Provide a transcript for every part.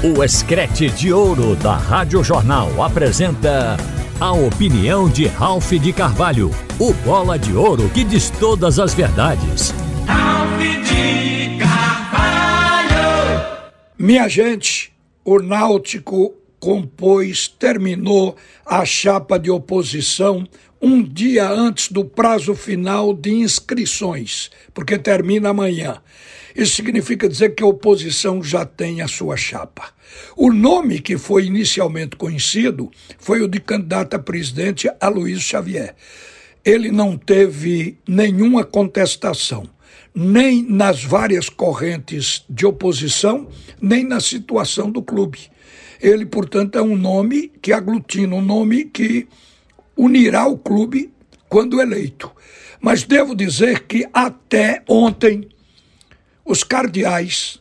O Escrete de Ouro da Rádio Jornal apresenta a opinião de Ralph de Carvalho, o bola de ouro que diz todas as verdades. Ralph de Carvalho! Minha gente, o Náutico compôs, terminou a chapa de oposição um dia antes do prazo final de inscrições, porque termina amanhã. Isso significa dizer que a oposição já tem a sua chapa. O nome que foi inicialmente conhecido foi o de candidato a presidente Aloysio Xavier. Ele não teve nenhuma contestação, nem nas várias correntes de oposição, nem na situação do clube. Ele, portanto, é um nome que aglutina, um nome que unirá o clube quando eleito. Mas devo dizer que até ontem os cardeais,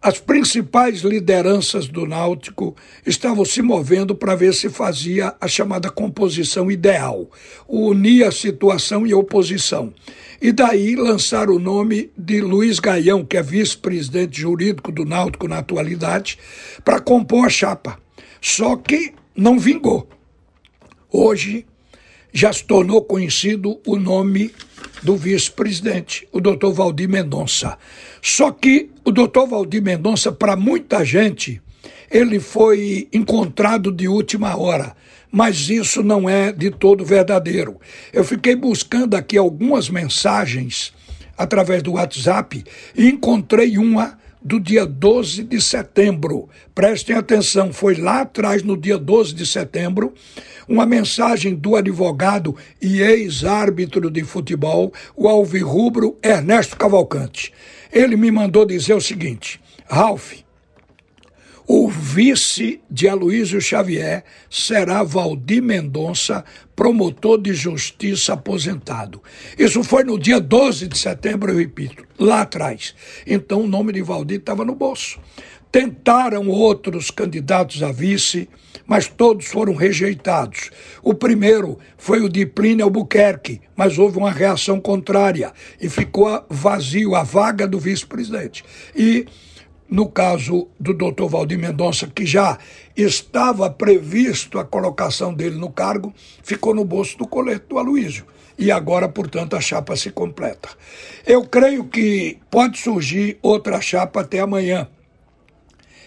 as principais lideranças do Náutico estavam se movendo para ver se fazia a chamada composição ideal, unir a situação e a oposição. E daí lançar o nome de Luiz Gaião, que é vice-presidente jurídico do Náutico na atualidade, para compor a chapa. Só que não vingou. Hoje já se tornou conhecido o nome do vice-presidente, o doutor Valdir Mendonça. Só que o doutor Valdir Mendonça, para muita gente, ele foi encontrado de última hora, mas isso não é de todo verdadeiro. Eu fiquei buscando aqui algumas mensagens através do WhatsApp e encontrei uma do dia 12 de setembro. Prestem atenção, foi lá atrás, no dia 12 de setembro, uma mensagem do advogado e ex-árbitro de futebol, o alvirrubro Ernesto Cavalcante. Ele me mandou dizer o seguinte: Ralph, o vice de Aloísio Xavier será Valdir Mendonça, promotor de justiça aposentado. Isso foi no dia 12 de setembro, eu repito, lá atrás. Então o nome de Valdir estava no bolso. Tentaram outros candidatos a vice, mas todos foram rejeitados. O primeiro foi o de Plínio Albuquerque, mas houve uma reação contrária e ficou vazio a vaga do vice-presidente. E no caso do doutor Valdir Mendonça, que já estava previsto a colocação dele no cargo, ficou no bolso do colete do Aloísio. E agora, portanto, a chapa se completa. Eu creio que pode surgir outra chapa até amanhã.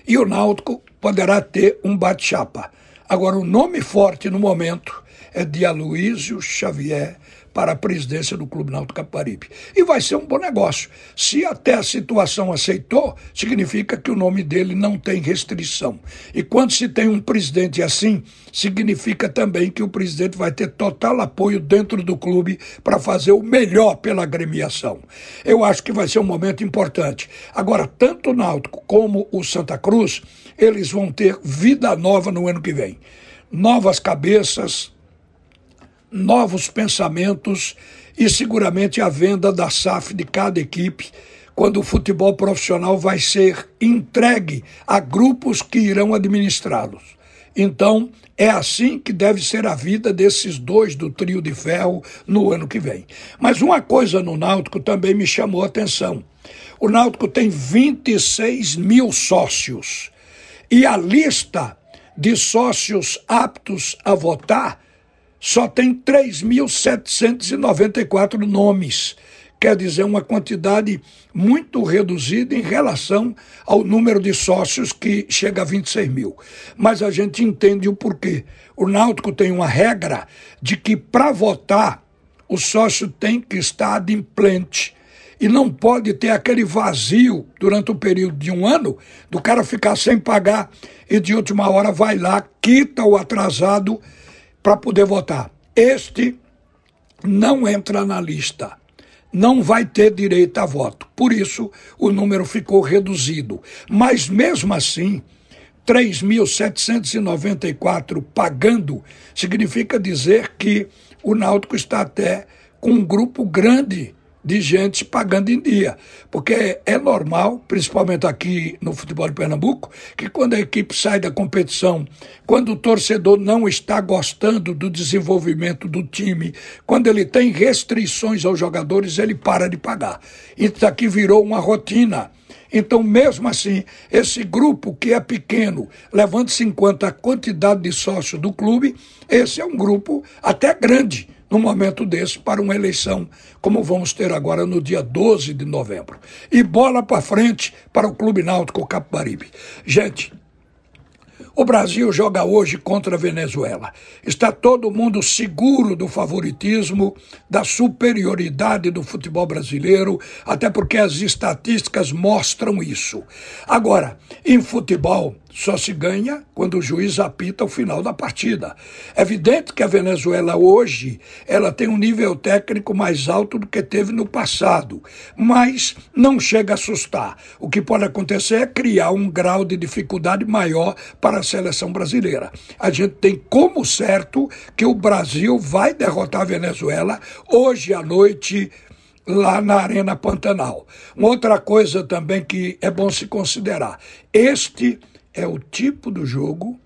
E o Náutico poderá ter um bate-chapa. Agora, o nome forte no momento é de Aloísio Xavier para a presidência do Clube Náutico Caparibe. E vai ser um bom negócio. Se até a situação aceitou, significa que o nome dele não tem restrição. E quando se tem um presidente assim, significa também que o presidente vai ter total apoio dentro do clube para fazer o melhor pela agremiação. Eu acho que vai ser um momento importante. Agora, tanto o Náutico como o Santa Cruz, eles vão ter vida nova no ano que vem. Novas cabeças, novos pensamentos e seguramente a venda da SAF de cada equipe, quando o futebol profissional vai ser entregue a grupos que irão administrá-los. Então, é assim que deve ser a vida desses dois do trio de ferro no ano que vem. Mas uma coisa no Náutico também me chamou a atenção. O Náutico tem 26 mil sócios e a lista de sócios aptos a votar só tem 3.794 nomes. Quer dizer, uma quantidade muito reduzida em relação ao número de sócios que chega a 26 mil. Mas a gente entende o porquê. O Náutico tem uma regra de que para votar o sócio tem que estar adimplente e não pode ter aquele vazio durante o período de um ano do cara ficar sem pagar e de última hora vai lá, quita o atrasado para poder votar. Este não entra na lista. Não vai ter direito a voto. Por isso, o número ficou reduzido. Mas, mesmo assim, 3.794 pagando significa dizer que o Náutico está até com um grupo grande de gente pagando em dia. Porque é normal, principalmente aqui no futebol de Pernambuco, que quando a equipe sai da competição, quando o torcedor não está gostando do desenvolvimento do time, quando ele tem restrições aos jogadores, ele para de pagar. Isso aqui virou uma rotina. Então, mesmo assim, esse grupo que é pequeno, levando-se em conta a quantidade de sócios do clube, esse é um grupo até grande num momento desse para uma eleição, como vamos ter agora no dia 12 de novembro. E bola para frente para o Clube Náutico Capibaribe. Gente, o Brasil joga hoje contra a Venezuela. Está todo mundo seguro do favoritismo, da superioridade do futebol brasileiro, até porque as estatísticas mostram isso. Agora, em futebol, só se ganha quando o juiz apita o final da partida. É evidente que a Venezuela hoje ela tem um nível técnico mais alto do que teve no passado, mas não chega a assustar. O que pode acontecer é criar um grau de dificuldade maior para seleção brasileira. A gente tem como certo que o Brasil vai derrotar a Venezuela hoje à noite lá na Arena Pantanal. Uma outra coisa também que é bom se considerar: este é o tipo do jogo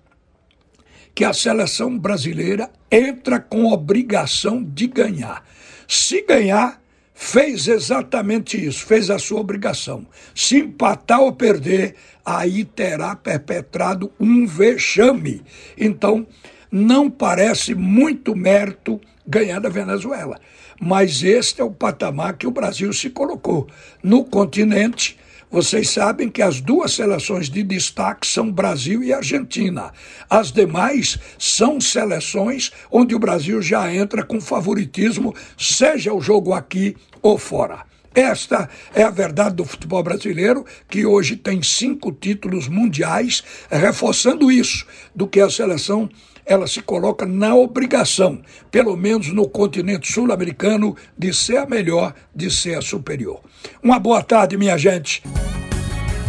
que a seleção brasileira entra com obrigação de ganhar. Se ganhar, fez exatamente isso, fez a sua obrigação. Se empatar ou perder, aí terá perpetrado um vexame. Então, não parece muito mérito ganhar da Venezuela. Mas este é o patamar que o Brasil se colocou. No continente, vocês sabem que as duas seleções de destaque são Brasil e Argentina. As demais são seleções onde o Brasil já entra com favoritismo, seja o jogo aqui ou fora. Esta é a verdade do futebol brasileiro, que hoje tem cinco títulos mundiais, reforçando isso, do que a seleção ela se coloca na obrigação, pelo menos no continente sul-americano, de ser a melhor, de ser a superior. Uma boa tarde, minha gente.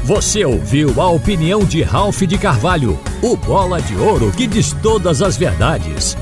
Você ouviu a opinião de Ralph de Carvalho, o bola de ouro que diz todas as verdades.